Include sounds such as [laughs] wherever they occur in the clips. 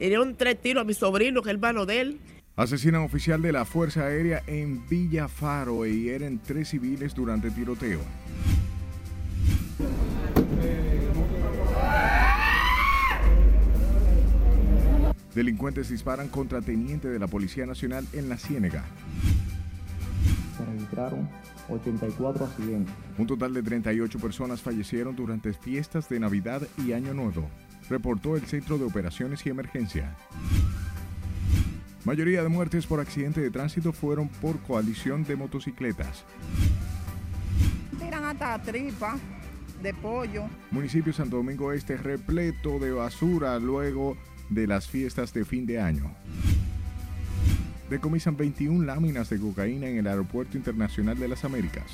Le dieron tres tiros a mi sobrino, que es hermano de él. Asesinan oficial de la Fuerza Aérea en Villafaro e hieren tres civiles durante tiroteo. Delincuentes disparan contra teniente de la Policía Nacional en la Ciénega. Se registraron 84 accidentes. Un total de 38 personas fallecieron durante fiestas de Navidad y Año Nuevo, reportó el Centro de Operaciones y Emergencia. Mayoría de muertes por accidente de tránsito fueron por coalición de motocicletas. Tiran hasta tripa de pollo. Municipio Santo Domingo Este repleto de basura luego de las fiestas de fin de año. Decomisan 21 láminas de cocaína en el Aeropuerto Internacional de las Américas.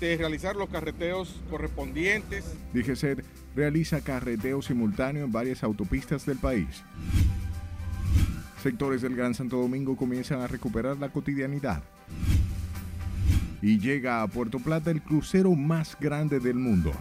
Realizar los carreteos correspondientes. DGCET realiza carreteo simultáneo en varias autopistas del país. Sectores del Gran Santo Domingo comienzan a recuperar la cotidianidad. Y llega a Puerto Plata el crucero más grande del mundo.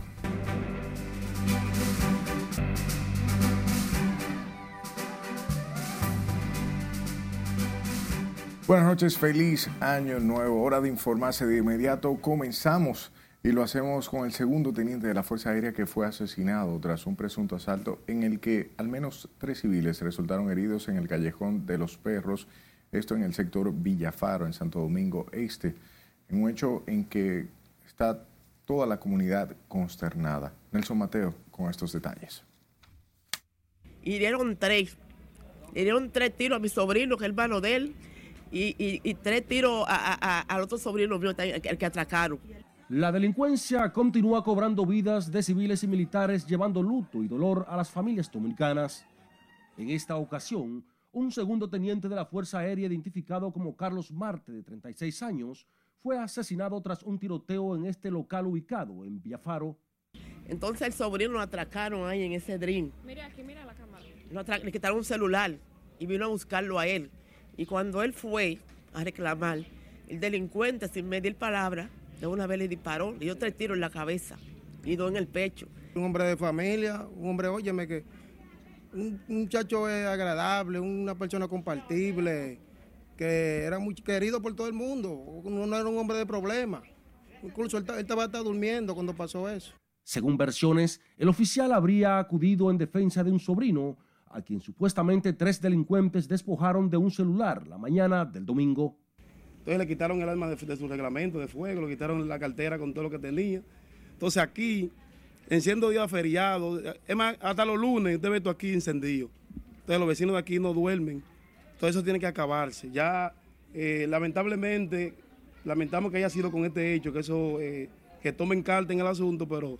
Buenas noches, feliz año nuevo. Hora de informarse de inmediato. Comenzamos y lo hacemos con el segundo teniente de la Fuerza Aérea que fue asesinado tras un presunto asalto en el que al menos tres civiles resultaron heridos en el callejón de los perros, esto en el sector Villafaro, en Santo Domingo Este, en un hecho en que está toda la comunidad consternada. Nelson Mateo con estos detalles. Hirieron tres. Hirieron tres tiros a mi sobrino, que es hermano de él, y, y- y tres tiros a- a- a- al otro sobrino mío, el que, el que atracaron. La delincuencia continúa cobrando vidas de civiles y militares, llevando luto y dolor a las familias dominicanas. En esta ocasión, un segundo teniente de la Fuerza Aérea identificado como Carlos Marte, de 36 años, fue asesinado tras un tiroteo en este local ubicado en Villafaro. Entonces el sobrino lo atracaron ahí en ese dream. Mira aquí, mira la cámara. Lo le quitaron un celular y vino a buscarlo a él. Y cuando él fue a reclamar, el delincuente, sin medir palabra, de una vez le disparó, le dio tres tiros en la cabeza y dos en el pecho. Un hombre de familia, un hombre, óyeme, que un un muchacho es agradable, una persona compartible, que era muy querido por todo el mundo, no, no era un hombre de problemas. Incluso él, él estaba hasta durmiendo cuando pasó eso. Según versiones, el oficial habría acudido en defensa de un sobrino, a quien supuestamente tres delincuentes despojaron de un celular la mañana del domingo. Entonces le quitaron el arma de, su reglamento de fuego, le quitaron la cartera con todo lo que tenía. Entonces aquí, en siendo día feriado, es más, hasta los lunes usted ve esto aquí encendido. Entonces los vecinos de aquí no duermen. Todo eso tiene que acabarse. Ya, eh, lamentablemente, lamentamos que haya sido con este hecho, que eso, eh, que tomen carta en el asunto, pero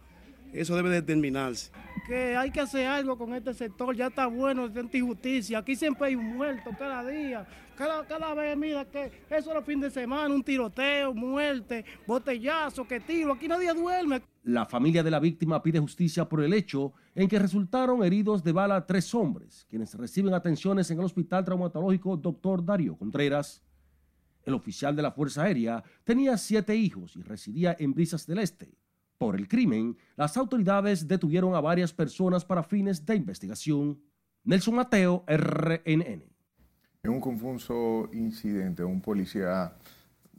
eso debe determinarse. que hay que hacer algo con este sector, ya está bueno, es injusticia. Aquí siempre hay un muerto cada día. Cada, cada vez, mira, que eso es los fines de semana, un tiroteo, muerte, botellazo, que tiro. Aquí nadie duerme. La familia de la víctima pide justicia por el hecho en que resultaron heridos de bala tres hombres, quienes reciben atenciones en el Hospital Traumatológico Dr. Darío Contreras. El oficial de la Fuerza Aérea tenía siete hijos y residía en Brisas del Este. Por el crimen, las autoridades detuvieron a varias personas para fines de investigación. Nelson Mateo, RNN. En un confuso incidente, un policía,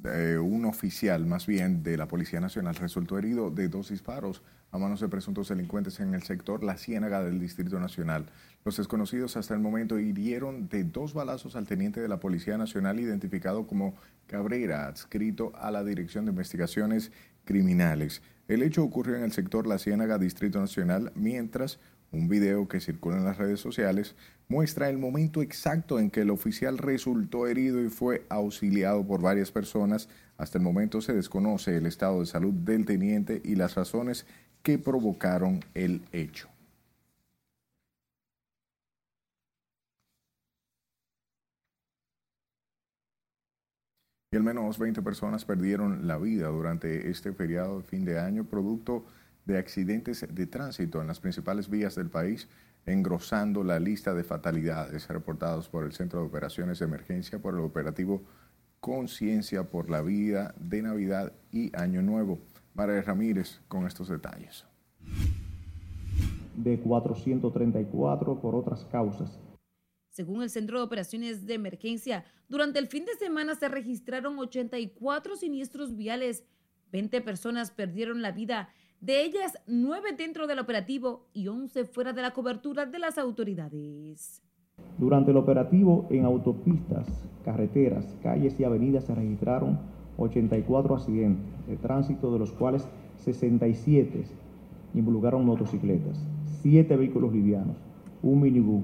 eh, un oficial más bien de la Policía Nacional resultó herido de dos disparos a manos de presuntos delincuentes en el sector La Ciénaga del Distrito Nacional. Los desconocidos hasta el momento hirieron de dos balazos al teniente de la Policía Nacional identificado como Cabrera, adscrito a la Dirección de Investigaciones Criminales. El hecho ocurrió en el sector La Ciénaga, Distrito Nacional, mientras un video que circula en las redes sociales muestra el momento exacto en que el oficial resultó herido y fue auxiliado por varias personas. Hasta el momento se desconoce el estado de salud del teniente y las razones que provocaron el hecho. Al menos 20 personas perdieron la vida durante este feriado de fin de año producto de accidentes de tránsito en las principales vías del país, engrosando la lista de fatalidades reportados por el Centro de Operaciones de Emergencia por el operativo Conciencia por la Vida de Navidad y Año Nuevo. María Ramírez con estos detalles. de 434 por otras causas. Según el Centro de Operaciones de Emergencia, durante el fin de semana se registraron 84 siniestros viales, 20 personas perdieron la vida, de ellas 9 dentro del operativo y 11 fuera de la cobertura de las autoridades. Durante el operativo en autopistas, carreteras, calles y avenidas se registraron 84 accidentes de tránsito, de los cuales 67 involucraron motocicletas, 7 vehículos livianos, un minibús,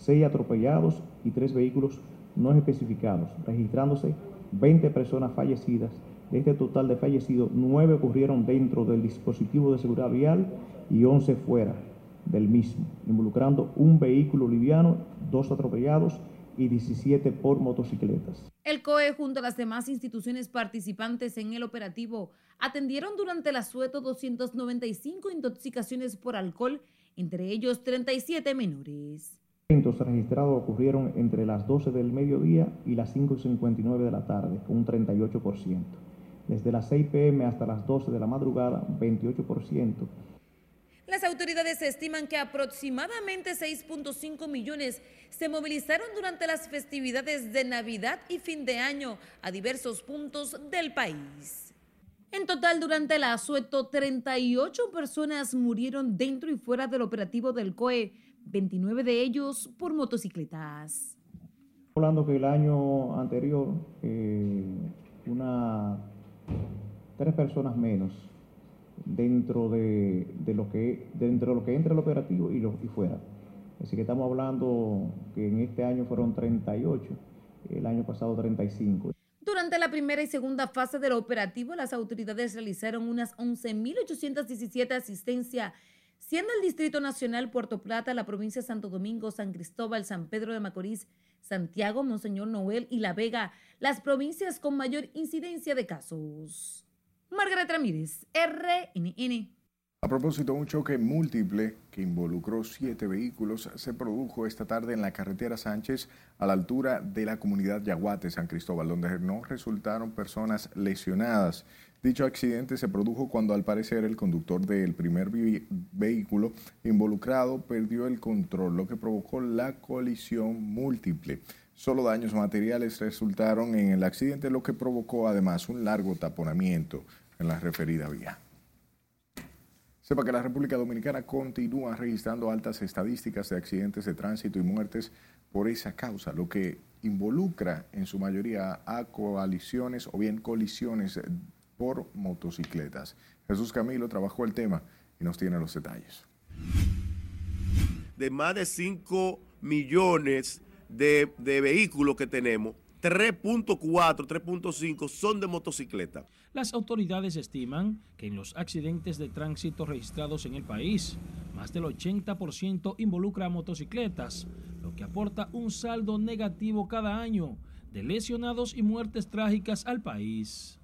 6 atropellados y 3 vehículos no especificados, registrándose 20 personas fallecidas. De este total de fallecidos, 9 ocurrieron dentro del dispositivo de seguridad vial y 11 fuera del mismo, involucrando un vehículo liviano, dos atropellados y 17 por motocicletas. El COE junto a las demás instituciones participantes en el operativo atendieron durante el asueto 295 intoxicaciones por alcohol, entre ellos 37 menores. Los registrados ocurrieron entre las 12 del mediodía y las 5.59 de la tarde, un 38%. Desde las 6 pm hasta las 12 de la madrugada, 28%. Las autoridades estiman que aproximadamente 6.5 millones se movilizaron durante las festividades de Navidad y fin de año a diversos puntos del país. En total, durante el asueto, 38 personas murieron dentro y fuera del operativo del COE, 29 de ellos por motocicletas. Hablando que el año anterior, eh, una, tres personas menos dentro de, lo que dentro de lo que entra el operativo y, lo, y fuera. Así que estamos hablando que en este año fueron 38, el año pasado 35. Durante la primera y segunda fase del operativo, las autoridades realizaron unas 11.817 asistencias, siendo el Distrito Nacional Puerto Plata, la provincia de Santo Domingo, San Cristóbal, San Pedro de Macorís, Santiago, Monseñor Noel y La Vega las provincias con mayor incidencia de casos. Margaret Ramírez, RNN. A propósito, un choque múltiple que involucró siete vehículos se produjo esta tarde en la carretera Sánchez a la altura de la comunidad Yaguate, San Cristóbal, donde no resultaron personas lesionadas. Dicho accidente se produjo cuando al parecer el conductor del primer vehículo involucrado perdió el control, lo que provocó la colisión múltiple. Solo daños materiales resultaron en el accidente, lo que provocó además un largo taponamiento en la referida vía. Sepa que la República Dominicana continúa registrando altas estadísticas de accidentes de tránsito y muertes por esa causa, lo que involucra en su mayoría a coaliciones o bien colisiones por motocicletas. Jesús Camilo trabajó el tema y nos tiene los detalles. De más de 5 millones de, de vehículos que tenemos, 3.4, 3.5 son de motocicleta. Las autoridades estiman que en los accidentes de tránsito registrados en el país, más del 80% involucra a motocicletas, lo que aporta un saldo negativo cada año de lesionados y muertes trágicas al país.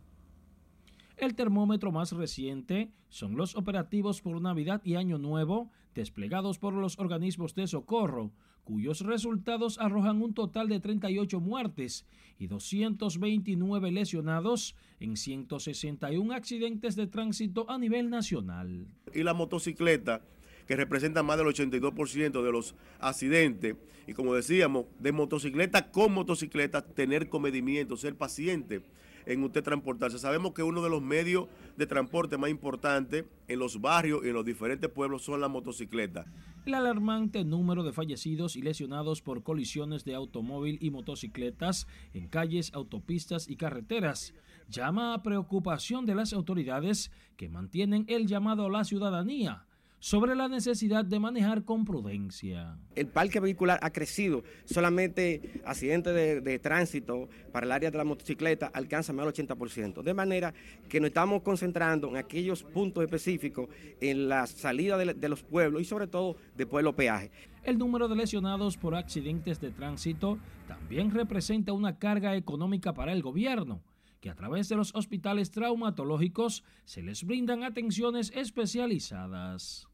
El termómetro más reciente son los operativos por Navidad y Año Nuevo desplegados por los organismos de socorro, cuyos resultados arrojan un total de 38 muertes y 229 lesionados en 161 accidentes de tránsito a nivel nacional. Y la motocicleta, que representa más del 82% de los accidentes, y como decíamos, de motocicleta con motocicleta, tener comedimiento, ser paciente en usted transportarse. Sabemos que uno de los medios de transporte más importantes en los barrios y en los diferentes pueblos son las motocicletas. El alarmante número de fallecidos y lesionados por colisiones de automóvil y motocicletas en calles, autopistas y carreteras llama a preocupación de las autoridades que mantienen el llamado a la ciudadanía sobre la necesidad de manejar con prudencia. El parque vehicular ha crecido, solamente accidentes de, tránsito para el área de la motocicleta alcanza más del 80%, de manera que nos estamos concentrando en aquellos puntos específicos en la salida de, de los pueblos y sobre todo después de los peajes. El número de lesionados por accidentes de tránsito también representa una carga económica para el gobierno que a través de los hospitales traumatológicos se les brindan atenciones especializadas.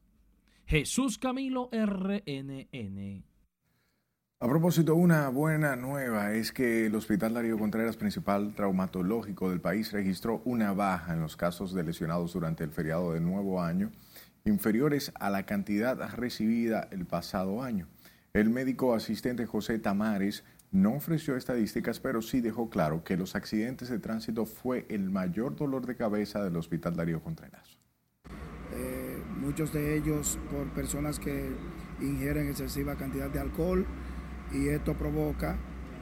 Jesús Camilo RNN. A propósito, una buena nueva es que el Hospital Darío Contreras, principal traumatológico del país, registró una baja en los casos de lesionados durante el feriado del nuevo año inferiores a la cantidad recibida el pasado año. El médico asistente José Tamares no ofreció estadísticas, pero sí dejó claro que los accidentes de tránsito fue el mayor dolor de cabeza del Hospital Darío Contreras. Eh, muchos de ellos por personas que ingieren excesiva cantidad de alcohol y esto provoca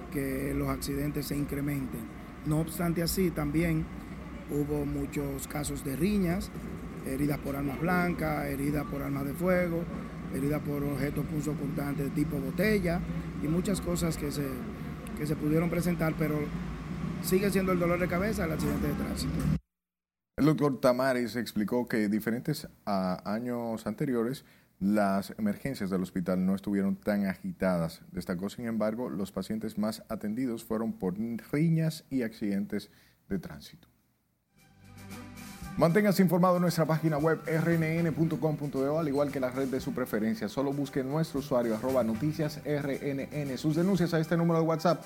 que los accidentes se incrementen. No obstante así, también hubo muchos casos de riñas, heridas por armas blancas, heridas por armas de fuego, heridas por objetos punzocortantes tipo botella y muchas cosas que se, que se pudieron presentar, pero sigue siendo el dolor de cabeza el accidente de tránsito. El doctor Tamares explicó que diferentes a años anteriores, las emergencias del hospital no estuvieron tan agitadas. Destacó, sin embargo, los pacientes más atendidos fueron por riñas y accidentes de tránsito. Manténgase informado en nuestra página web rnn.com.de al igual que la red de su preferencia. Solo busque nuestro usuario arroba noticias rnn. Sus denuncias a este número de WhatsApp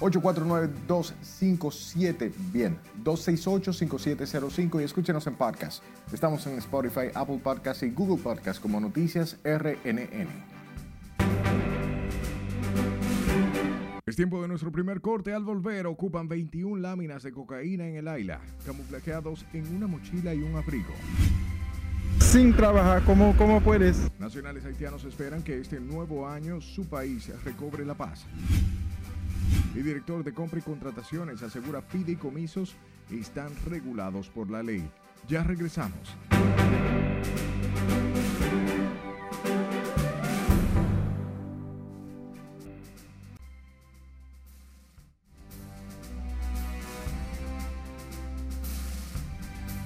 849-257, bien, 268-5705 y escúchenos en podcast. Estamos en Spotify, Apple Podcast y Google Podcast como Noticias RNN. Es tiempo de nuestro primer corte. Al volver, ocupan 21 láminas de cocaína en el Aila, camuflajeados en una mochila y un abrigo. Sin trabajar, ¿cómo, ¿cómo puedes? Nacionales haitianos esperan que este nuevo año su país recobre la paz. El director de compra y contrataciones asegura fideicomisos están regulados por la ley. Ya regresamos.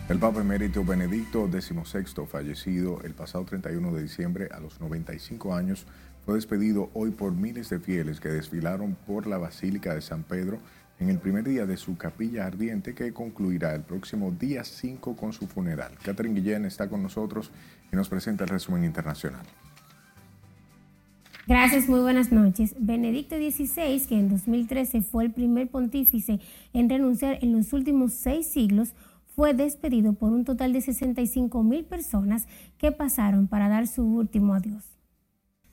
El Papa Emérito Benedicto XVI, fallecido el pasado 31 de diciembre a los 95 años, fue despedido hoy por miles de fieles que desfilaron por la Basílica de San Pedro en el primer día de su capilla ardiente que concluirá el próximo día 5 con su funeral. Catherine Guillén está con nosotros y nos presenta el resumen internacional. Gracias, muy buenas noches. Benedicto XVI, que en 2013 fue el primer pontífice en renunciar en los últimos seis siglos, fue despedido por un total de 65 mil personas que pasaron para dar su último adiós.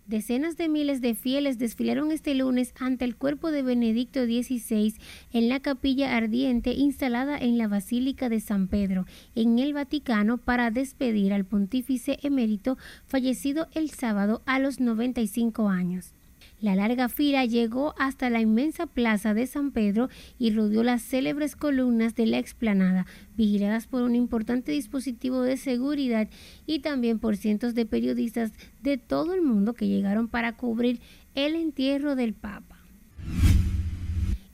Decenas de miles de fieles desfilaron este lunes ante el cuerpo de Benedicto XVI en la capilla ardiente instalada en la Basílica de San Pedro, en el Vaticano, para despedir al pontífice emérito fallecido el sábado a los 95 años. La larga fila llegó hasta la inmensa plaza de San Pedro y rodeó las célebres columnas de la explanada, vigiladas por un importante dispositivo de seguridad y también por cientos de periodistas de todo el mundo que llegaron para cubrir el entierro del Papa.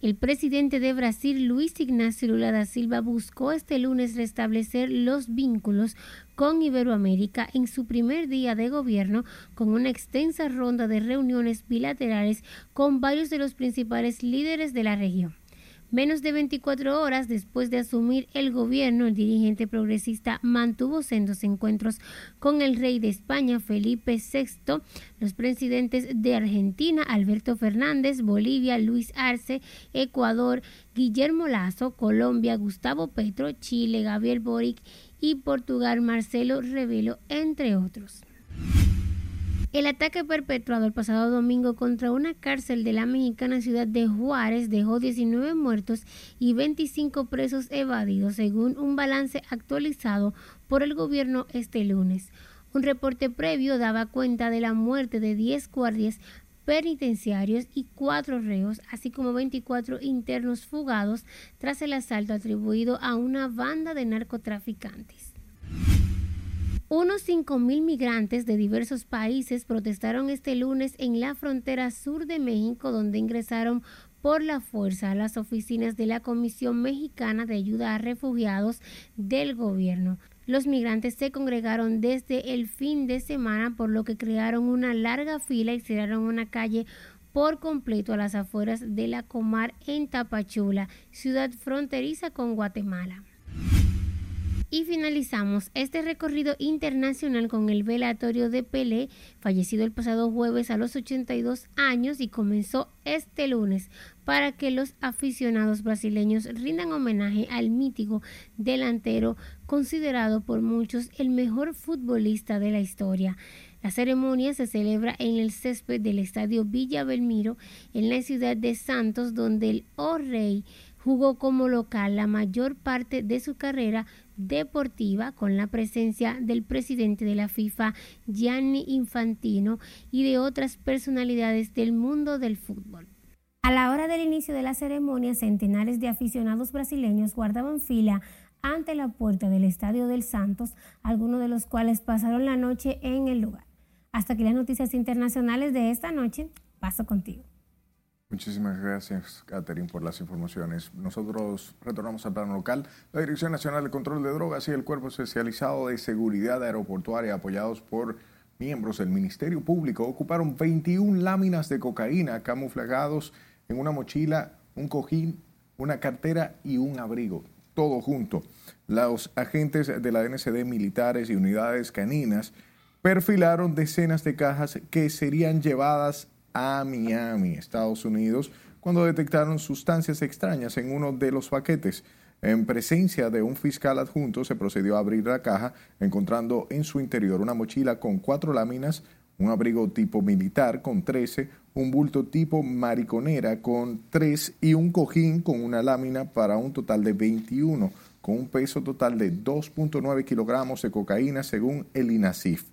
El presidente de Brasil, Luis Ignacio Lula da Silva, buscó este lunes restablecer los vínculos con Iberoamérica en su primer día de gobierno con una extensa ronda de reuniones bilaterales con varios de los principales líderes de la región. Menos de 24 horas después de asumir el gobierno, el dirigente progresista mantuvo sendos encuentros con el rey de España, Felipe VI, los presidentes de Argentina, Alberto Fernández, Bolivia, Luis Arce, Ecuador, Guillermo Lazo, Colombia, Gustavo Petro, Chile, Gabriel Boric y Portugal, Marcelo Rebelo, entre otros. El ataque perpetuado el pasado domingo contra una cárcel de la mexicana ciudad de Juárez dejó 19 muertos y 25 presos evadidos, según un balance actualizado por el gobierno este lunes. Un reporte previo daba cuenta de la muerte de 10 guardias penitenciarios y cuatro reos, así como 24 internos fugados tras el asalto atribuido a una banda de narcotraficantes. Unos 5.000 migrantes de diversos países protestaron este lunes en la frontera sur de México, donde ingresaron por la fuerza a las oficinas de la Comisión Mexicana de Ayuda a Refugiados del gobierno. Los migrantes se congregaron desde el fin de semana, por lo que crearon una larga fila y cerraron una calle por completo a las afueras de la Comar en Tapachula, ciudad fronteriza con Guatemala. Y finalizamos este recorrido internacional con el velatorio de Pelé, fallecido el pasado jueves a los 82 años y comenzó este lunes para que los aficionados brasileños rindan homenaje al mítico delantero considerado por muchos el mejor futbolista de la historia. La ceremonia se celebra en el césped del Estadio Villa Belmiro en la ciudad de Santos, donde el Oh Rey jugó como local la mayor parte de su carrera deportiva con la presencia del presidente de la FIFA, Gianni Infantino, y de otras personalidades del mundo del fútbol. A la hora del inicio de la ceremonia, centenares de aficionados brasileños guardaban fila ante la puerta del Estadio del Santos, algunos de los cuales pasaron la noche en el lugar. Hasta aquí las noticias internacionales de esta noche. Paso contigo. Muchísimas gracias, Catherine, por las informaciones. Nosotros retornamos al plano local. La Dirección Nacional de Control de Drogas y el Cuerpo Especializado de Seguridad Aeroportuaria, apoyados por miembros del Ministerio Público, ocuparon 21 láminas de cocaína camuflados en una mochila, un cojín, una cartera y un abrigo, todo junto. Los agentes de la NCD militares y unidades caninas perfilaron decenas de cajas que serían llevadas a Miami, Estados Unidos, cuando detectaron sustancias extrañas en uno de los paquetes. En presencia de un fiscal adjunto se procedió a abrir la caja, encontrando en su interior una mochila con cuatro láminas, un abrigo tipo militar con 13, un bulto tipo mariconera con 3 y un cojín con una lámina para un total de 21, con un peso total de 2.9 kilogramos de cocaína según el INASIF.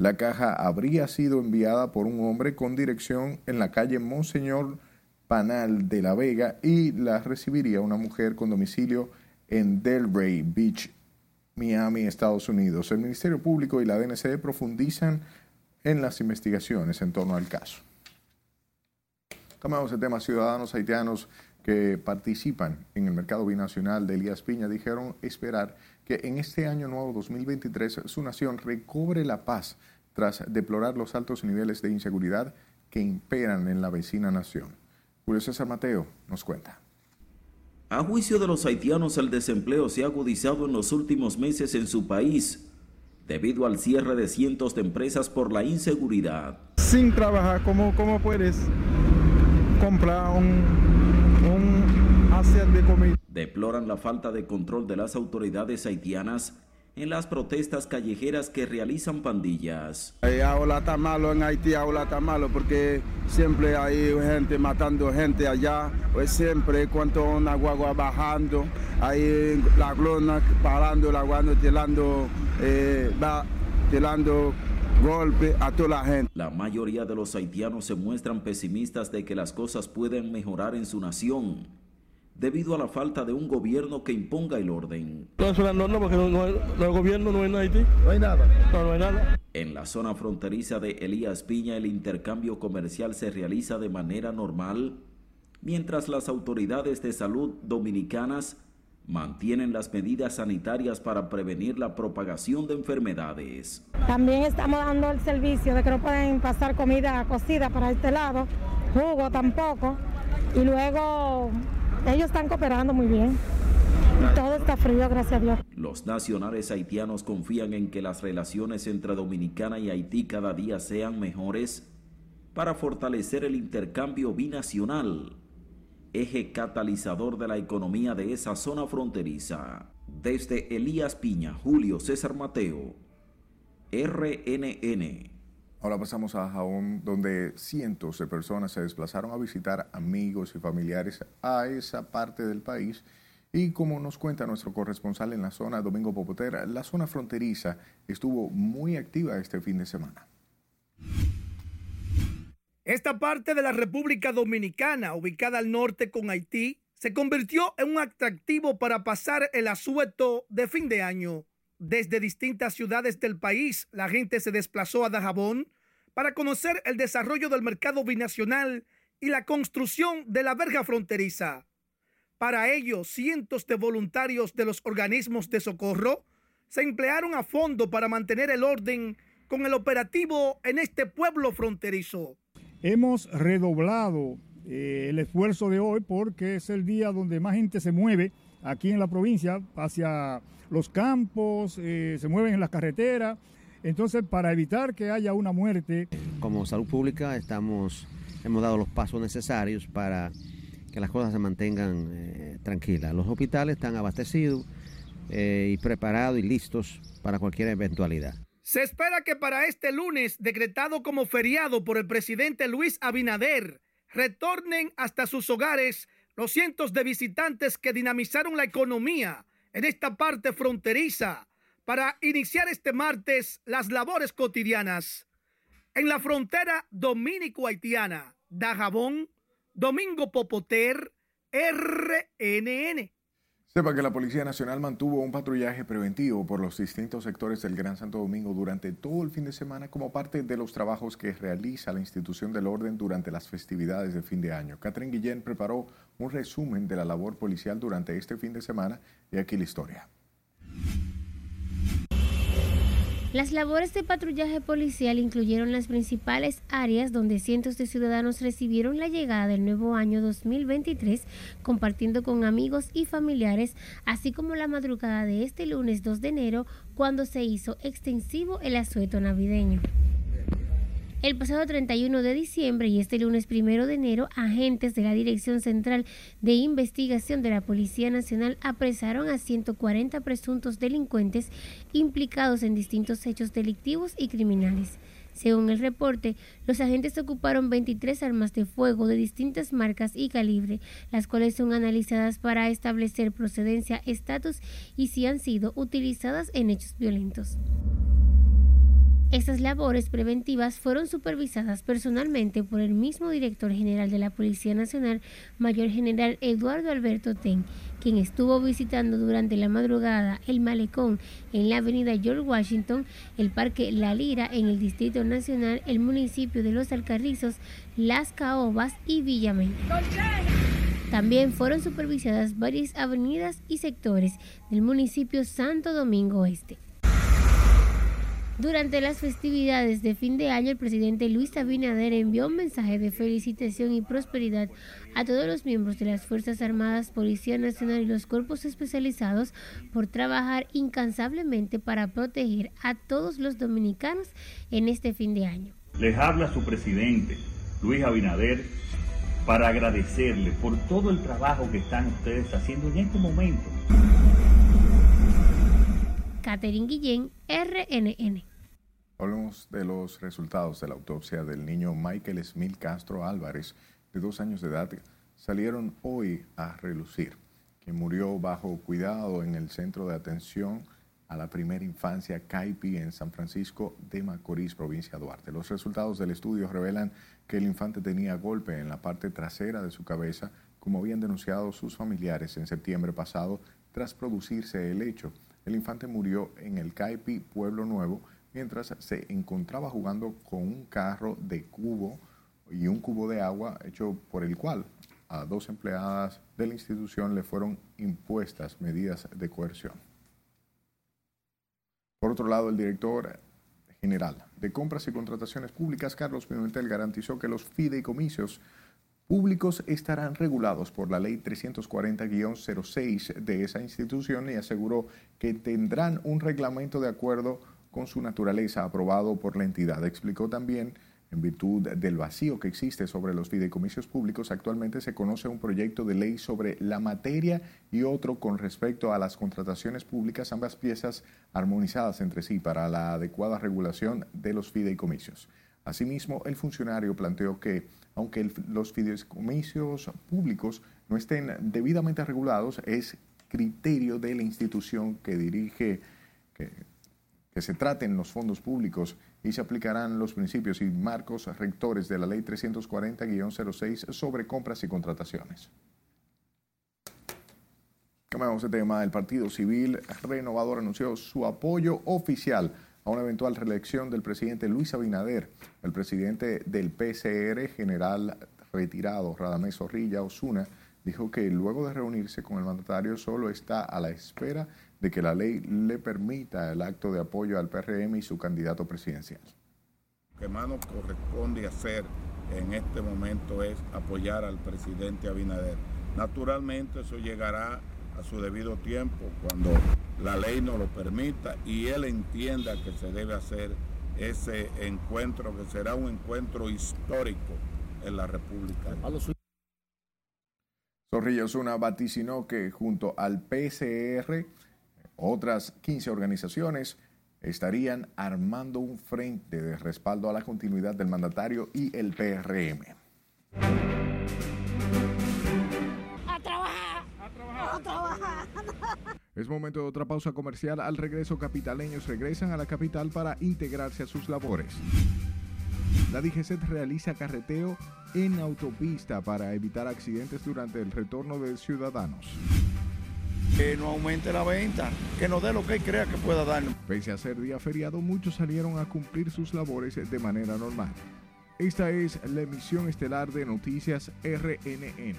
La caja habría sido enviada por un hombre con dirección en la calle Monseñor Panal de la Vega y la recibiría una mujer con domicilio en Delray Beach, Miami, Estados Unidos. El Ministerio Público y la DNCD profundizan en las investigaciones en torno al caso. Cambiamos el tema. Ciudadanos haitianos que participan en el mercado binacional de Elías Piña dijeron esperar que en este año nuevo 2023 su nación recobre la paz tras deplorar los altos niveles de inseguridad que imperan en la vecina nación. Julio César Mateo nos cuenta. A juicio de los haitianos, el desempleo se ha agudizado en los últimos meses en su país debido al cierre de cientos de empresas por la inseguridad. Sin trabajar, ¿cómo, cómo puedes comprar un? Deploran la falta de control de las autoridades haitianas en las protestas callejeras que realizan pandillas. Ahora está malo en Haití, ahora está malo porque siempre hay gente matando gente allá, pues siempre cuando una guagua bajando, ahí la clona parando, la guagua tirando, eh, va tirando golpe a toda la gente. La mayoría de los haitianos se muestran pesimistas de que las cosas pueden mejorar en su nación debido a la falta de un gobierno que imponga el orden. No, no, no porque no, el gobierno no hay en Haití. No hay nada. No, no hay nada. En la zona fronteriza de Elías Piña el intercambio comercial se realiza de manera normal, mientras las autoridades de salud dominicanas mantienen las medidas sanitarias para prevenir la propagación de enfermedades. También estamos dando el servicio de que no pueden pasar comida cocida para este lado, jugo tampoco, y luego ellos están cooperando muy bien. Todo está frío, gracias a Dios. Los nacionales haitianos confían en que las relaciones entre Dominicana y Haití cada día sean mejores para fortalecer el intercambio binacional, eje catalizador de la economía de esa zona fronteriza. Desde Elías Piña, Julio César Mateo, RNN. Ahora pasamos a Jaón, donde cientos de personas se desplazaron a visitar amigos y familiares a esa parte del país. Y como nos cuenta nuestro corresponsal en la zona, Domingo Popotera, la zona fronteriza estuvo muy activa este fin de semana. Esta parte de la República Dominicana, ubicada al norte con Haití, se convirtió en un atractivo para pasar el asueto de fin de año. Desde distintas ciudades del país, la gente se desplazó a Dajabón para conocer el desarrollo del mercado binacional y la construcción de la verja fronteriza. Para ello, cientos de voluntarios de los organismos de socorro se emplearon a fondo para mantener el orden con el operativo en este pueblo fronterizo. Hemos redoblado eh, el esfuerzo de hoy porque es el día donde más gente se mueve aquí en la provincia hacia los campos, eh, se mueven en las carreteras. Entonces, para evitar que haya una muerte. Como salud pública estamos, hemos dado los pasos necesarios para que las cosas se mantengan eh, tranquilas. Los hospitales están abastecidos eh, y preparados y listos para cualquier eventualidad. Se espera que para este lunes, decretado como feriado por el presidente Luis Abinader, retornen hasta sus hogares los cientos de visitantes que dinamizaron la economía en esta parte fronteriza para iniciar este martes las labores cotidianas. En la frontera dominico-haitiana, Dajabón, Domingo Popoter, RNN. Sepa que la Policía Nacional mantuvo un patrullaje preventivo por los distintos sectores del Gran Santo Domingo durante todo el fin de semana como parte de los trabajos que realiza la institución del orden durante las festividades de fin de año. Catherine Guillén preparó un resumen de la labor policial durante este fin de semana y aquí la historia. Las labores de patrullaje policial incluyeron las principales áreas donde cientos de ciudadanos recibieron la llegada del nuevo año 2023, compartiendo con amigos y familiares, así como la madrugada de este lunes 2 de enero, cuando se hizo extensivo el asueto navideño. El pasado 31 de diciembre y este lunes 1 de enero, agentes de la Dirección Central de Investigación de la Policía Nacional apresaron a 140 presuntos delincuentes implicados en distintos hechos delictivos y criminales. Según el reporte, los agentes ocuparon 23 armas de fuego de distintas marcas y calibre, las cuales son analizadas para establecer procedencia, estatus y si han sido utilizadas en hechos violentos. Estas labores preventivas fueron supervisadas personalmente por el mismo director general de la Policía Nacional, Mayor General Eduardo Alberto Ten, quien estuvo visitando durante la madrugada el malecón en la avenida George Washington, el Parque La Lira en el Distrito Nacional, el municipio de Los Alcarrizos, Las Caobas y Villamén. También fueron supervisadas varias avenidas y sectores del municipio Santo Domingo Este. Durante las festividades de fin de año, el presidente Luis Abinader envió un mensaje de felicitación y prosperidad a todos los miembros de las Fuerzas Armadas, Policía Nacional y los cuerpos especializados por trabajar incansablemente para proteger a todos los dominicanos en este fin de año. Les habla su presidente, Luis Abinader, para agradecerle por todo el trabajo que están ustedes haciendo en este momento. Catherine Guillén, RNN. Hablemos de los resultados de la autopsia del niño Michael Smith Castro Álvarez, de dos años de edad. Salieron hoy a relucir, que murió bajo cuidado en el Centro de Atención a la Primera Infancia CAIPI en San Francisco de Macorís, provincia de Duarte. Los resultados del estudio revelan que el infante tenía golpe en la parte trasera de su cabeza, como habían denunciado sus familiares en septiembre pasado tras producirse el hecho. El infante murió en el CAIPI Pueblo Nuevo, mientras se encontraba jugando con un carro de cubo y un cubo de agua hecho por el cual a dos empleadas de la institución le fueron impuestas medidas de coerción. Por otro lado, el director general de Compras y Contrataciones Públicas, Carlos Pimentel, garantizó que los fideicomisos públicos estarán regulados por la ley 340-06 de esa institución y aseguró que tendrán un reglamento de acuerdo con su naturaleza aprobado por la entidad. Explicó también, en virtud del vacío que existe sobre los fideicomisos públicos, actualmente se conoce un proyecto de ley sobre la materia y otro con respecto a las contrataciones públicas, ambas piezas armonizadas entre sí para la adecuada regulación de los fideicomisos. Asimismo, el funcionario planteó que, aunque los fideicomisos públicos no estén debidamente regulados, es criterio de la institución que dirige, que se traten los fondos públicos y se aplicarán los principios y marcos rectores de la Ley 340-06 sobre compras y contrataciones. Cambiamos de tema. El Partido Civil Renovador anunció su apoyo oficial a una eventual reelección del presidente Luis Abinader. El presidente del PCR, general retirado Radamés Zorrilla Osuna, dijo que luego de reunirse con el mandatario solo está a la espera de que la ley le permita el acto de apoyo al PRM y su candidato presidencial. Lo que más nos corresponde hacer en este momento es apoyar al presidente Abinader. Naturalmente eso llegará a su debido tiempo, cuando la ley nos lo permita y él entienda que se debe hacer ese encuentro, que será un encuentro histórico en la República. Zorrilla Osuna vaticinó que junto al PCR, otras 15 organizaciones estarían armando un frente de respaldo a la continuidad del mandatario y el PRM. A trabajar. A trabajar. A trabajar. Es momento de otra pausa comercial. Al regreso, capitaleños regresan a la capital para integrarse a sus labores. La DGCET realiza carreteo en autopista para evitar accidentes durante el retorno de ciudadanos. Que no aumente la venta, que nos dé lo que él crea que pueda darnos. Pese a ser día feriado, muchos salieron a cumplir sus labores de manera normal. Esta es la emisión estelar de Noticias RNN.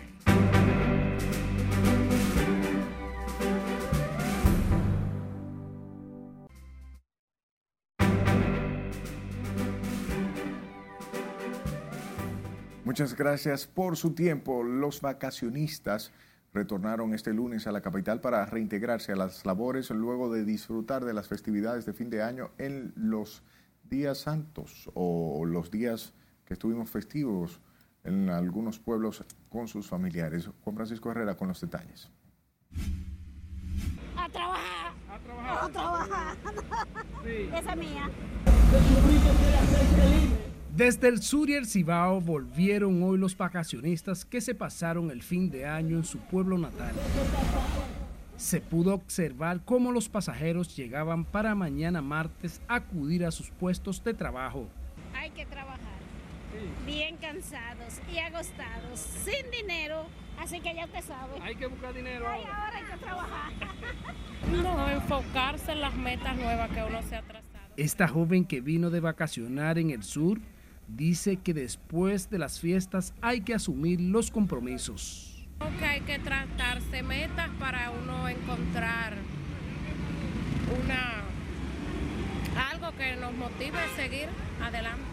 Muchas gracias por su tiempo. Los vacacionistas retornaron este lunes a la capital para reintegrarse a las labores luego de disfrutar de las festividades de fin de año en los días santos o los días que estuvimos festivos en algunos pueblos con sus familiares. Juan Francisco Herrera con los detalles. A trabajar. A trabajar. A trabajar. Sí. Esa es mía. Desde el sur y el Cibao volvieron hoy los vacacionistas que se pasaron el fin de año en su pueblo natal. Se pudo observar cómo los pasajeros llegaban para mañana martes a acudir a sus puestos de trabajo. Hay que trabajar. Bien cansados y agostados, sin dinero, así que ya usted sabe. Hay que buscar dinero Ay, ahora hay que trabajar. No, enfocarse en las metas nuevas que uno se ha trazado. Esta joven que vino de vacacionar en el sur dice que después de las fiestas hay que asumir los compromisos. Que hay que tratarse metas para uno encontrar una algo que nos motive a seguir adelante.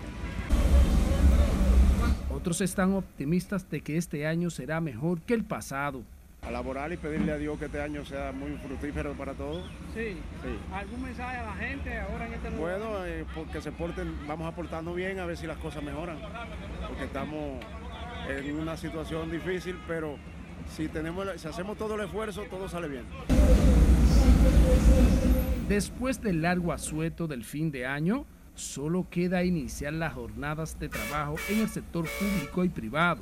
Otros están optimistas de que este año será mejor que el pasado. A laborar y pedirle a Dios que este año sea muy fructífero para todos. Sí. ¿Algún mensaje a la gente ahora en este lugar? Bueno, eh, porque se porten, vamos aportando bien a ver si las cosas mejoran. Porque estamos en una situación difícil, pero si tenemos, si hacemos todo el esfuerzo, todo sale bien. Después del largo asueto del fin de año, solo queda iniciar las jornadas de trabajo en el sector público y privado.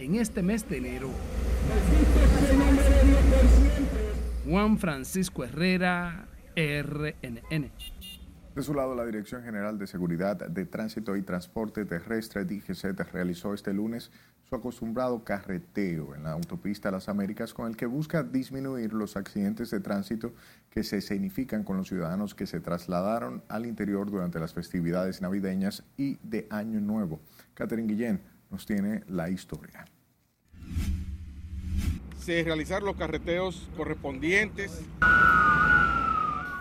En este mes de enero. Juan Francisco Herrera, RNN. De su lado, la Dirección General de Seguridad de Tránsito y Transporte Terrestre, DGCT, realizó este lunes su acostumbrado carreteo en la autopista Las Américas con el que busca disminuir los accidentes de tránsito que se significan con los ciudadanos que se trasladaron al interior durante las festividades navideñas y de Año Nuevo. Catherine Guillén nos tiene la historia. Se realizaron los carreteos correspondientes.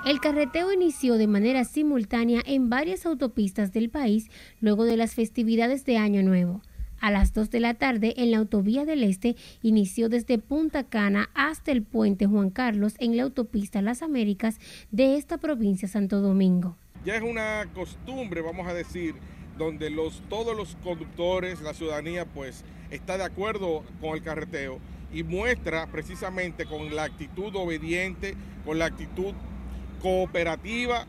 El carreteo inició de manera simultánea en varias autopistas del país luego de las festividades de Año Nuevo. A las 2 de la tarde, en la autovía del Este, inició desde Punta Cana hasta el puente Juan Carlos en la autopista Las Américas de esta provincia Santo Domingo. Ya es una costumbre, vamos a decir, donde los, todos los conductores, la ciudadanía, pues está de acuerdo con el carreteo y muestra precisamente con la actitud obediente, con la actitud cooperativa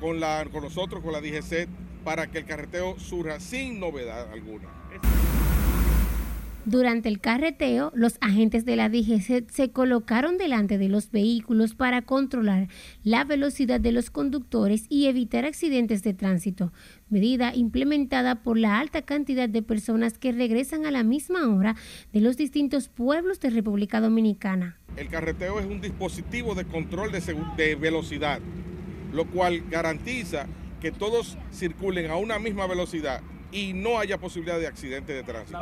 con, la, con nosotros, con la DGC, para que el carreteo surja sin novedad alguna. Durante el carreteo, los agentes de la DGC se colocaron delante de los vehículos para controlar la velocidad de los conductores y evitar accidentes de tránsito, medida implementada por la alta cantidad de personas que regresan a la misma hora de los distintos pueblos de República Dominicana. El carreteo es un dispositivo de control de, velocidad, lo cual garantiza que todos circulen a una misma velocidad y no haya posibilidad de accidente de tránsito.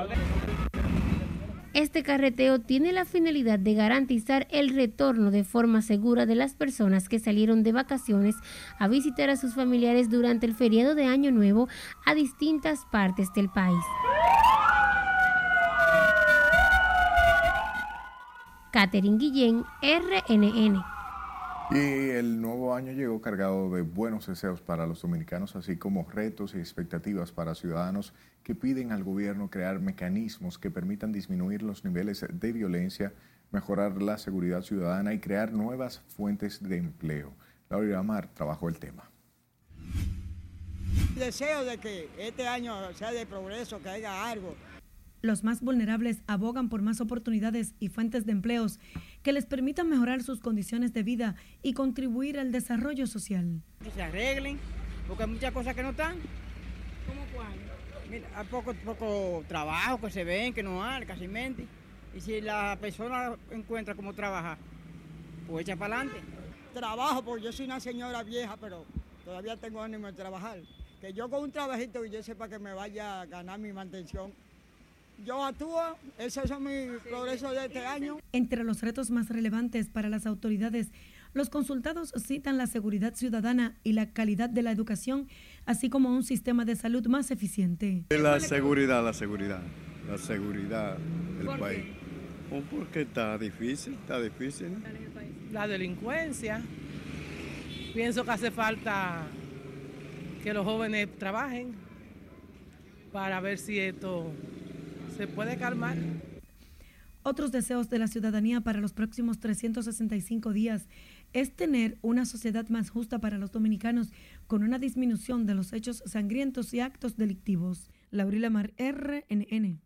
Este carreteo tiene la finalidad de garantizar el retorno de forma segura de las personas que salieron de vacaciones a visitar a sus familiares durante el feriado de Año Nuevo a distintas partes del país. Catherine Guillén, RNN. Y el nuevo año llegó cargado de buenos deseos para los dominicanos, así como retos y expectativas para ciudadanos que piden al gobierno crear mecanismos que permitan disminuir los niveles de violencia, mejorar la seguridad ciudadana y crear nuevas fuentes de empleo. Laura Amar trabajó el tema. Deseo de que este año sea de progreso, que haya algo. Los más vulnerables abogan por más oportunidades y fuentes de empleos que les permitan mejorar sus condiciones de vida y contribuir al desarrollo social. Que se arreglen, porque hay muchas cosas que no están. Mira, hay poco, poco trabajo que se ven, que no hay, casi mente. Y si la persona encuentra cómo trabajar, pues echa para adelante. Trabajo, porque yo soy una señora vieja, pero todavía tengo ánimo de trabajar. Que yo con un trabajito y yo sepa que me vaya a ganar mi mantención. Yo actúo, esos son mis progresos de este año. Entre los retos más relevantes para las autoridades, los consultados citan la seguridad ciudadana y la calidad de la educación, así como un sistema de salud más eficiente. La seguridad, la seguridad, la seguridad del ¿Por qué? país. Oh, Porque está difícil, está difícil. la delincuencia. Pienso que hace falta que los jóvenes trabajen para ver si esto se puede calmar. Otros deseos de la ciudadanía para los próximos 365 días es tener una sociedad más justa para los dominicanos con una disminución de los hechos sangrientos y actos delictivos. Laurila Mar, RNN.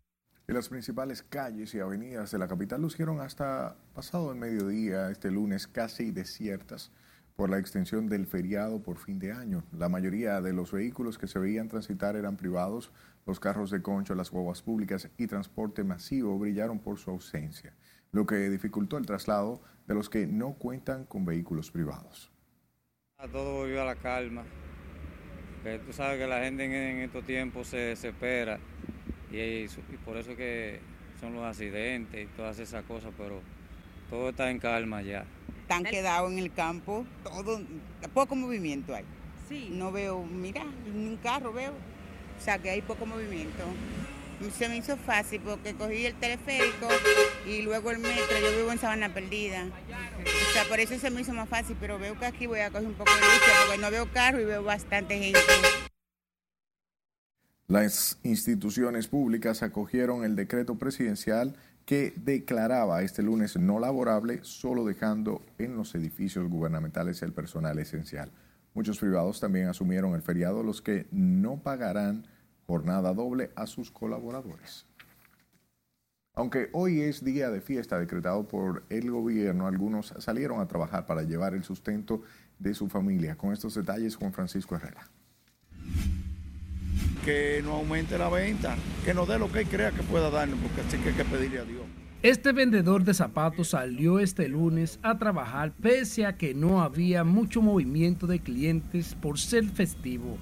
Y las principales calles y avenidas de la capital lucieron hasta pasado el mediodía este lunes casi desiertas por la extensión del feriado por fin de año. La mayoría de los vehículos que se veían transitar eran privados, los carros de concho, las guaguas públicas y transporte masivo brillaron por su ausencia, lo que dificultó el traslado de los que no cuentan con vehículos privados. Todo volvió a la calma. Que tú sabes que la gente en, en estos tiempos se desespera y, y por eso que son los accidentes y todas esas cosas, pero todo está en calma ya. Están quedados en el campo, todo, poco movimiento hay. No veo, mira, ni un carro veo. O sea que hay poco movimiento. Se me hizo fácil porque cogí el teleférico y luego el metro. Yo vivo en Sabana Perdida. O sea, por eso se me hizo más fácil, pero veo que aquí voy a coger un poco de lucha porque no veo carro y veo bastante gente. Las instituciones públicas acogieron el decreto presidencial que declaraba este lunes no laborable, solo dejando en los edificios gubernamentales el personal esencial. Muchos privados también asumieron el feriado, los que no pagarán jornada doble a sus colaboradores. Aunque hoy es día de fiesta decretado por el gobierno, algunos salieron a trabajar para llevar el sustento de su familia. Con estos detalles, Juan Francisco Herrera. Que no aumente la venta, que nos dé lo que él crea que pueda darnos, porque así que hay que pedirle a Dios. Este vendedor de zapatos salió este lunes a trabajar pese a que no había mucho movimiento de clientes por ser festivo.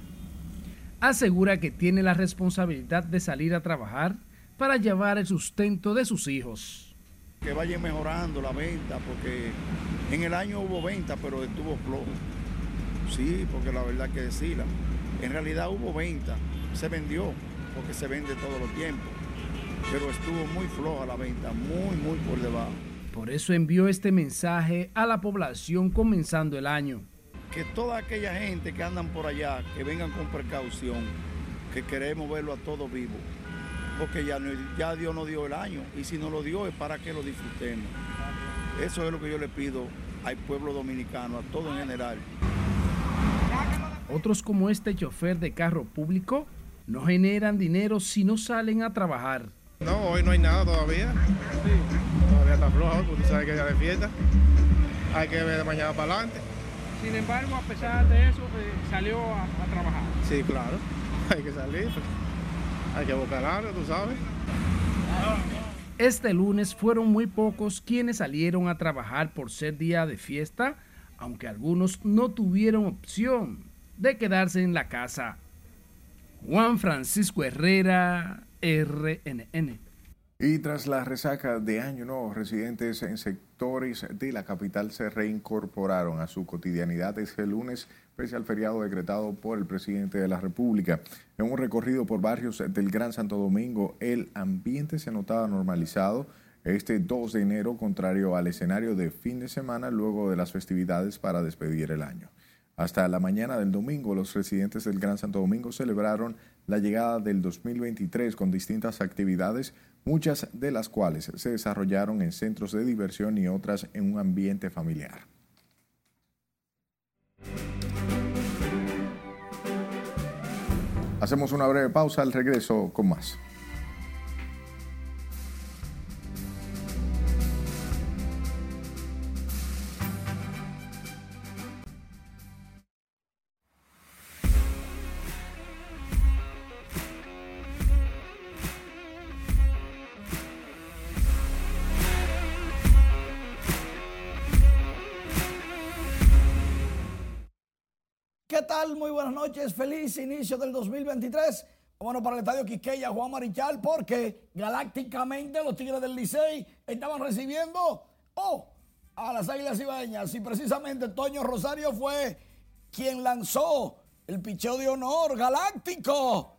Asegura que tiene la responsabilidad de salir a trabajar para llevar el sustento de sus hijos. Que vaya mejorando la venta, porque en el año hubo venta, pero estuvo flojo. Sí, porque la verdad que decirla. En realidad hubo venta, se vendió, porque se vende todos los tiempos. Pero estuvo muy floja la venta, muy, muy por debajo. Por eso envió este mensaje a la población comenzando el año. Que toda aquella gente que andan por allá, que vengan con precaución, que queremos verlo a todos vivos. Porque ya, no- ya Dios nos dio el año y si nos lo dio es para que lo disfrutemos. Eso es lo que yo le pido al pueblo dominicano, a todo en general. Otros como este chofer de carro público no generan dinero si no salen a trabajar. No, hoy no hay nada todavía. Todavía está flojo, porque tú sabes que día de fiesta. Hay que ver de mañana para adelante. Sin embargo, a pesar de eso, eh, salió a, a trabajar. Sí, claro. [laughs] Hay que salir. pues. Hay que buscar algo, tú sabes. Este lunes fueron muy pocos quienes salieron a trabajar por ser día de fiesta, aunque algunos no tuvieron opción de quedarse en la casa. Juan Francisco Herrera, RNN. Y tras la resaca de Año Nuevo, residentes en sectores de la capital se reincorporaron a su cotidianidad este lunes, pese al feriado decretado por el presidente de la República. En un recorrido por barrios del Gran Santo Domingo, el ambiente se notaba normalizado este 2 de enero, contrario al escenario de fin de semana luego de las festividades para despedir el año. Hasta la mañana del domingo, los residentes del Gran Santo Domingo celebraron la llegada del 2023 con distintas actividades, muchas de las cuales se desarrollaron en centros de diversión y otras en un ambiente familiar. Hacemos una breve pausa al regreso con más. Muy buenas noches, feliz inicio del 2023. Bueno, para el estadio Quiqueya, Juan Marichal, porque galácticamente los Tigres del Licey estaban recibiendo oh, a las Águilas Ibaeñas. Y precisamente Toño Rosario fue quien lanzó el picheo de honor galáctico.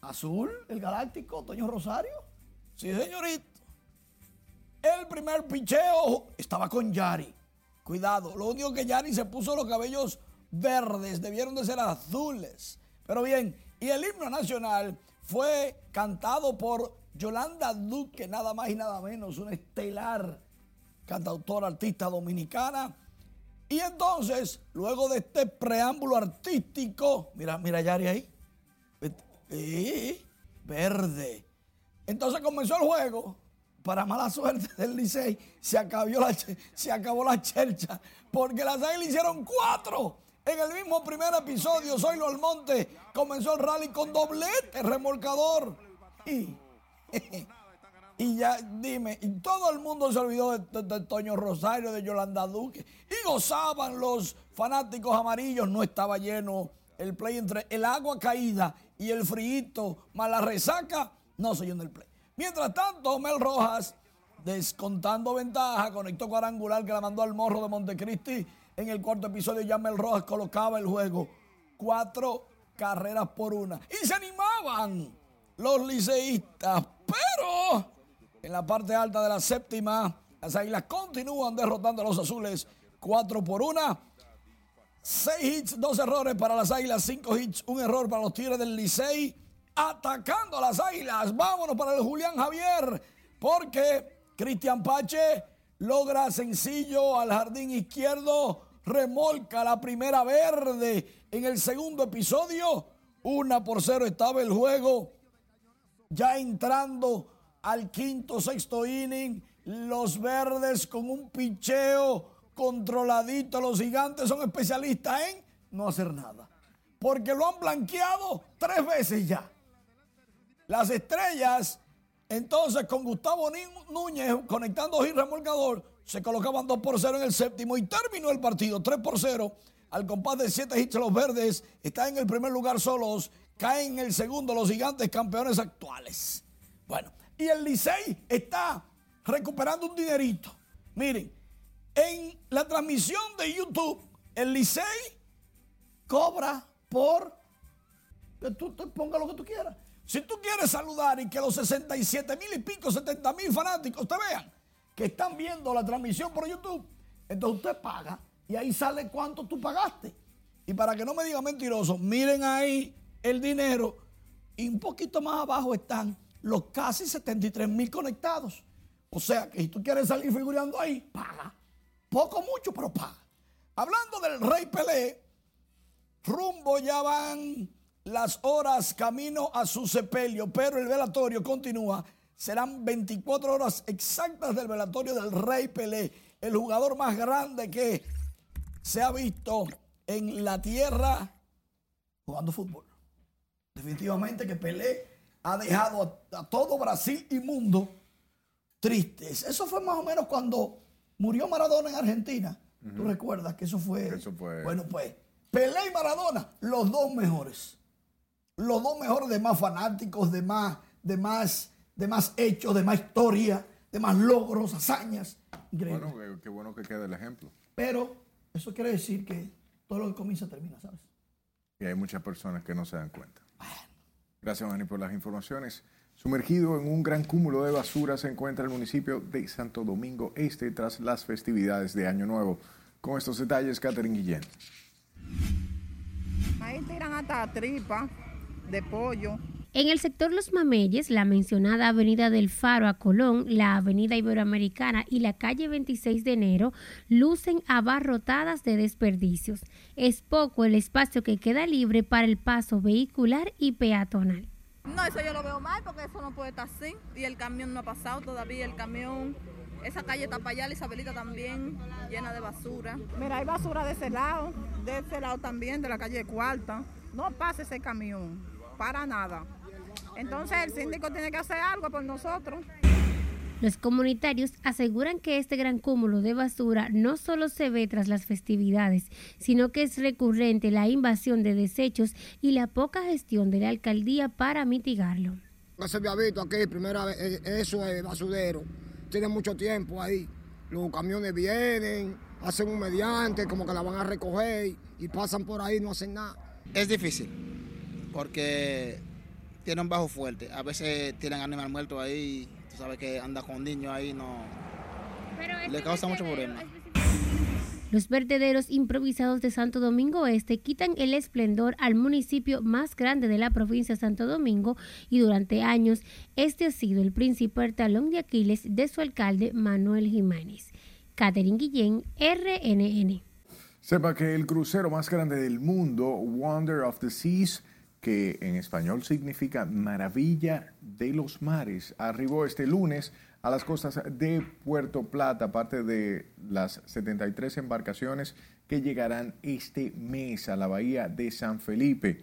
Azul, el galáctico, Toño Rosario. Sí, señorito. El primer picheo estaba con Yari. Cuidado, lo único que Yari se puso los cabellos verdes, debieron de ser azules. Pero bien, y el himno nacional fue cantado por Yolanda Duque, nada más y nada menos, una estelar cantautora, artista dominicana. Y entonces, luego de este preámbulo artístico, mira, mira Yari ahí, verde. Entonces comenzó el juego. Para mala suerte del Licey, se acabó la, se acabó la chercha, porque las águilas hicieron cuatro en el mismo primer episodio, Zoilo Almonte comenzó el rally con doblete remolcador. Y, [laughs] y ya, dime, y todo el mundo se olvidó de, Toño Rosario, de Yolanda Duque. Y gozaban los fanáticos amarillos. No estaba lleno el play entre el agua caída y el frío más la resaca. No se llenó el play. Mientras tanto, Mel Rojas, descontando ventaja, conectó cuadrangular que la mandó al morro de Montecristi en el cuarto episodio, Yamel Rojas colocaba el juego cuatro carreras por una. Y se animaban los liceístas. Pero en la parte alta de la séptima, las águilas continúan derrotando a los azules cuatro por una. Seis hits, dos errores para las águilas, cinco hits, un error para los tigres del Licey. Atacando a las águilas. Vámonos para el Julián Javier. Porque Cristian Pache logra sencillo al jardín izquierdo, remolca la primera verde. En el segundo episodio, una por cero estaba el juego. Ya entrando al quinto, sexto inning, los verdes con un picheo controladito. Los gigantes son especialistas en no hacer nada. Porque lo han blanqueado tres veces ya. Las estrellas entonces, con Gustavo Núñez conectando hit remolcador, se colocaban 2 por 0 en el séptimo y terminó el partido 3 por 0. Al compás de 7 hits, los verdes están en el primer lugar solos, caen en el segundo los gigantes campeones actuales. Bueno, y el Licey está recuperando un dinerito. Miren, en la transmisión de YouTube, el Licey cobra por que tú te pongas lo que tú quieras. Si tú quieres saludar y que los 67 mil y pico, 70 mil fanáticos te vean que están viendo la transmisión por YouTube, entonces usted paga y ahí sale cuánto tú pagaste. Y para que no me diga mentiroso, miren ahí el dinero y un poquito más abajo están los casi 73 mil conectados. O sea que si tú quieres salir figurando ahí, paga. Poco, mucho, pero paga. Hablando del Rey Pelé, rumbo ya van las horas camino a su sepelio, pero el velatorio continúa. Serán 24 horas exactas del velatorio del Rey Pelé, el jugador más grande que se ha visto en la tierra jugando fútbol. Definitivamente que Pelé ha dejado a, todo Brasil y mundo tristes. Eso fue más o menos cuando murió Maradona en Argentina. Tú recuerdas que eso fue, eso fue. Bueno, pues Pelé y Maradona, los dos mejores los dos mejores de más fanáticos, de más, de más, de más hechos, de más historia, de más logros, hazañas. Bueno, qué bueno que quede el ejemplo. Pero eso quiere decir que todo lo que comienza termina, ¿sabes? Y hay muchas personas que no se dan cuenta. Gracias, Manny, por las informaciones. Sumergido en un gran cúmulo de basura se encuentra el municipio de Santo Domingo Este tras las festividades de Año Nuevo. Con estos detalles, Catherine Guillén. Ahí tiran hasta tripa de pollo. En el sector Los Mameyes, la mencionada Avenida del Faro a Colón, la Avenida Iberoamericana y la calle 26 de enero lucen abarrotadas de desperdicios. Es poco el espacio que queda libre para el paso vehicular y peatonal. No, eso yo lo veo mal porque eso no puede estar así. Y el camión no ha pasado todavía. El camión, esa calle está para allá, la Isabelita también, llena de basura. Mira, hay basura de ese lado, de ese lado también, de la calle Cuarta. No pasa ese camión, para nada. Entonces el síndico tiene que hacer algo por nosotros. Los comunitarios aseguran que este gran cúmulo de basura no solo se ve tras las festividades, sino que es recurrente la invasión de desechos y la poca gestión de la alcaldía para mitigarlo. No se había visto aquí, primera vez, eh, eso es basurero. Tiene mucho tiempo ahí. Los camiones vienen, hacen un mediante, como que la van a recoger y pasan por ahí, no hacen nada. Es difícil, porque tiene un bajo fuerte. A veces tienen animal muerto ahí, tú sabes que anda con niños ahí, no. Le causa mucho problema. Los vertederos improvisados de Santo Domingo Este quitan el esplendor al municipio más grande de la provincia de Santo Domingo y durante años este ha sido el principal talón de Aquiles de su alcalde Manuel Jiménez. Catherine Guillén, RNN. Sepa que el crucero más grande del mundo, Wonder of the Seas, que en español significa maravilla de los mares. Arribó este lunes a las costas de Puerto Plata, parte de las 73 embarcaciones que llegarán este mes a la bahía de San Felipe.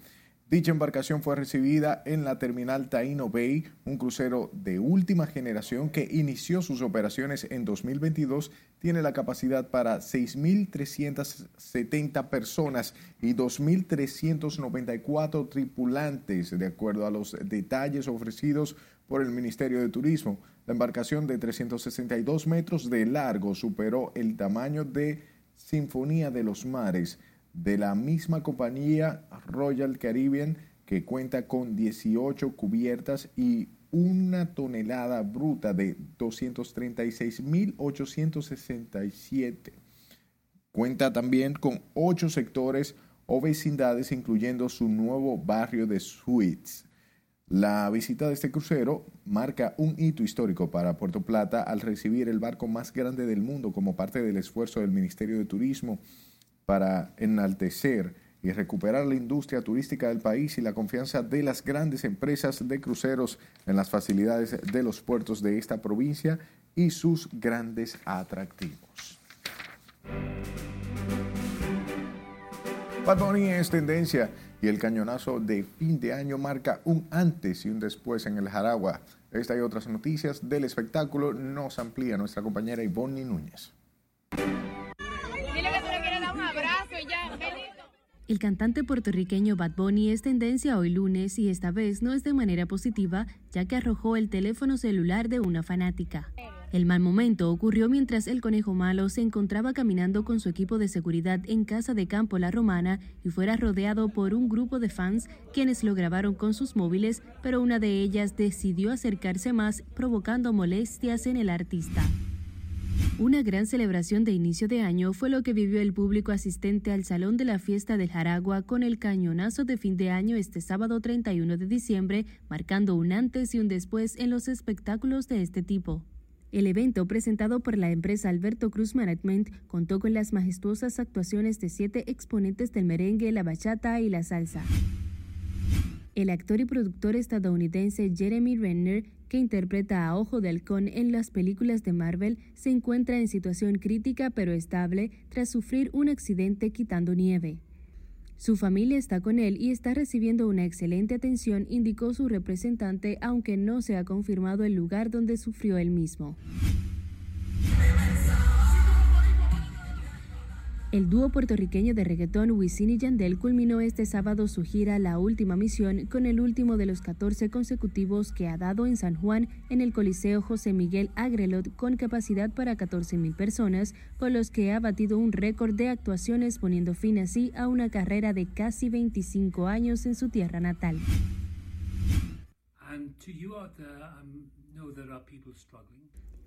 Dicha embarcación fue recibida en la terminal Taino Bay, un crucero de última generación que inició sus operaciones en 2022. Tiene la capacidad para 6.370 personas y 2.394 tripulantes, de acuerdo a los detalles ofrecidos por el Ministerio de Turismo. La embarcación de 362 metros de largo superó el tamaño de Sinfonía de los Mares de la misma compañía Royal Caribbean que cuenta con 18 cubiertas y una tonelada bruta de 236.867. Cuenta también con ocho sectores o vecindades, incluyendo su nuevo barrio de suites. La visita de este crucero marca un hito histórico para Puerto Plata al recibir el barco más grande del mundo como parte del esfuerzo del Ministerio de Turismo para enaltecer y recuperar la industria turística del país y la confianza de las grandes empresas de cruceros en las facilidades de los puertos de esta provincia y sus grandes atractivos. Bad es tendencia y el cañonazo de fin de año marca un antes y un después en el Jaragua. Esta y otras noticias del espectáculo nos amplía nuestra compañera Ivonne Núñez. El cantante puertorriqueño Bad Bunny es tendencia hoy lunes y esta vez no es de manera positiva, ya que arrojó el teléfono celular de una fanática. El mal momento ocurrió mientras el conejo malo se encontraba caminando con su equipo de seguridad en casa de campo La Romana y fuera rodeado por un grupo de fans quienes lo grabaron con sus móviles, pero una de ellas decidió acercarse más, provocando molestias en el artista. Una gran celebración de inicio de año fue lo que vivió el público asistente al Salón de la Fiesta del Jaragua con el cañonazo de fin de año este sábado 31 de diciembre, marcando un antes y un después en los espectáculos de este tipo. El evento, presentado por la empresa Alberto Cruz Management, contó con las majestuosas actuaciones de siete exponentes del merengue, la bachata y la salsa. El actor y productor estadounidense Jeremy Renner, que interpreta a Ojo de Halcón en las películas de Marvel, se encuentra en situación crítica pero estable tras sufrir un accidente quitando nieve. Su familia está con él y está recibiendo una excelente atención, indicó su representante, aunque no se ha confirmado el lugar donde sufrió él mismo. El dúo puertorriqueño de reggaetón Wisin y Yandel culminó este sábado su gira La Última Misión con el último de los 14 consecutivos que ha dado en San Juan en el Coliseo José Miguel Agrelot con capacidad para 14.000 personas, por los que ha batido un récord de actuaciones poniendo fin así a una carrera de casi 25 años en su tierra natal.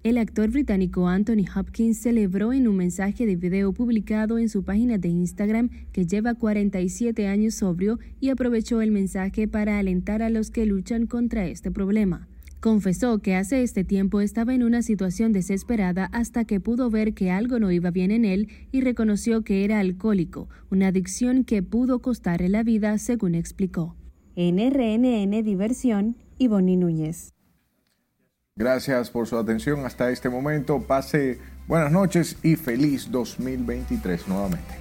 El actor británico Anthony Hopkins celebró en un mensaje de video publicado en su página de Instagram que lleva 47 años sobrio y aprovechó el mensaje para alentar a los que luchan contra este problema. Confesó que hace este tiempo estaba en una situación desesperada hasta que pudo ver que algo no iba bien en él y reconoció que era alcohólico, una adicción que pudo costarle la vida, según explicó. En RNN Diversión, Ivonne Núñez. Gracias por su atención hasta este momento. Pase buenas noches y feliz 2023 nuevamente.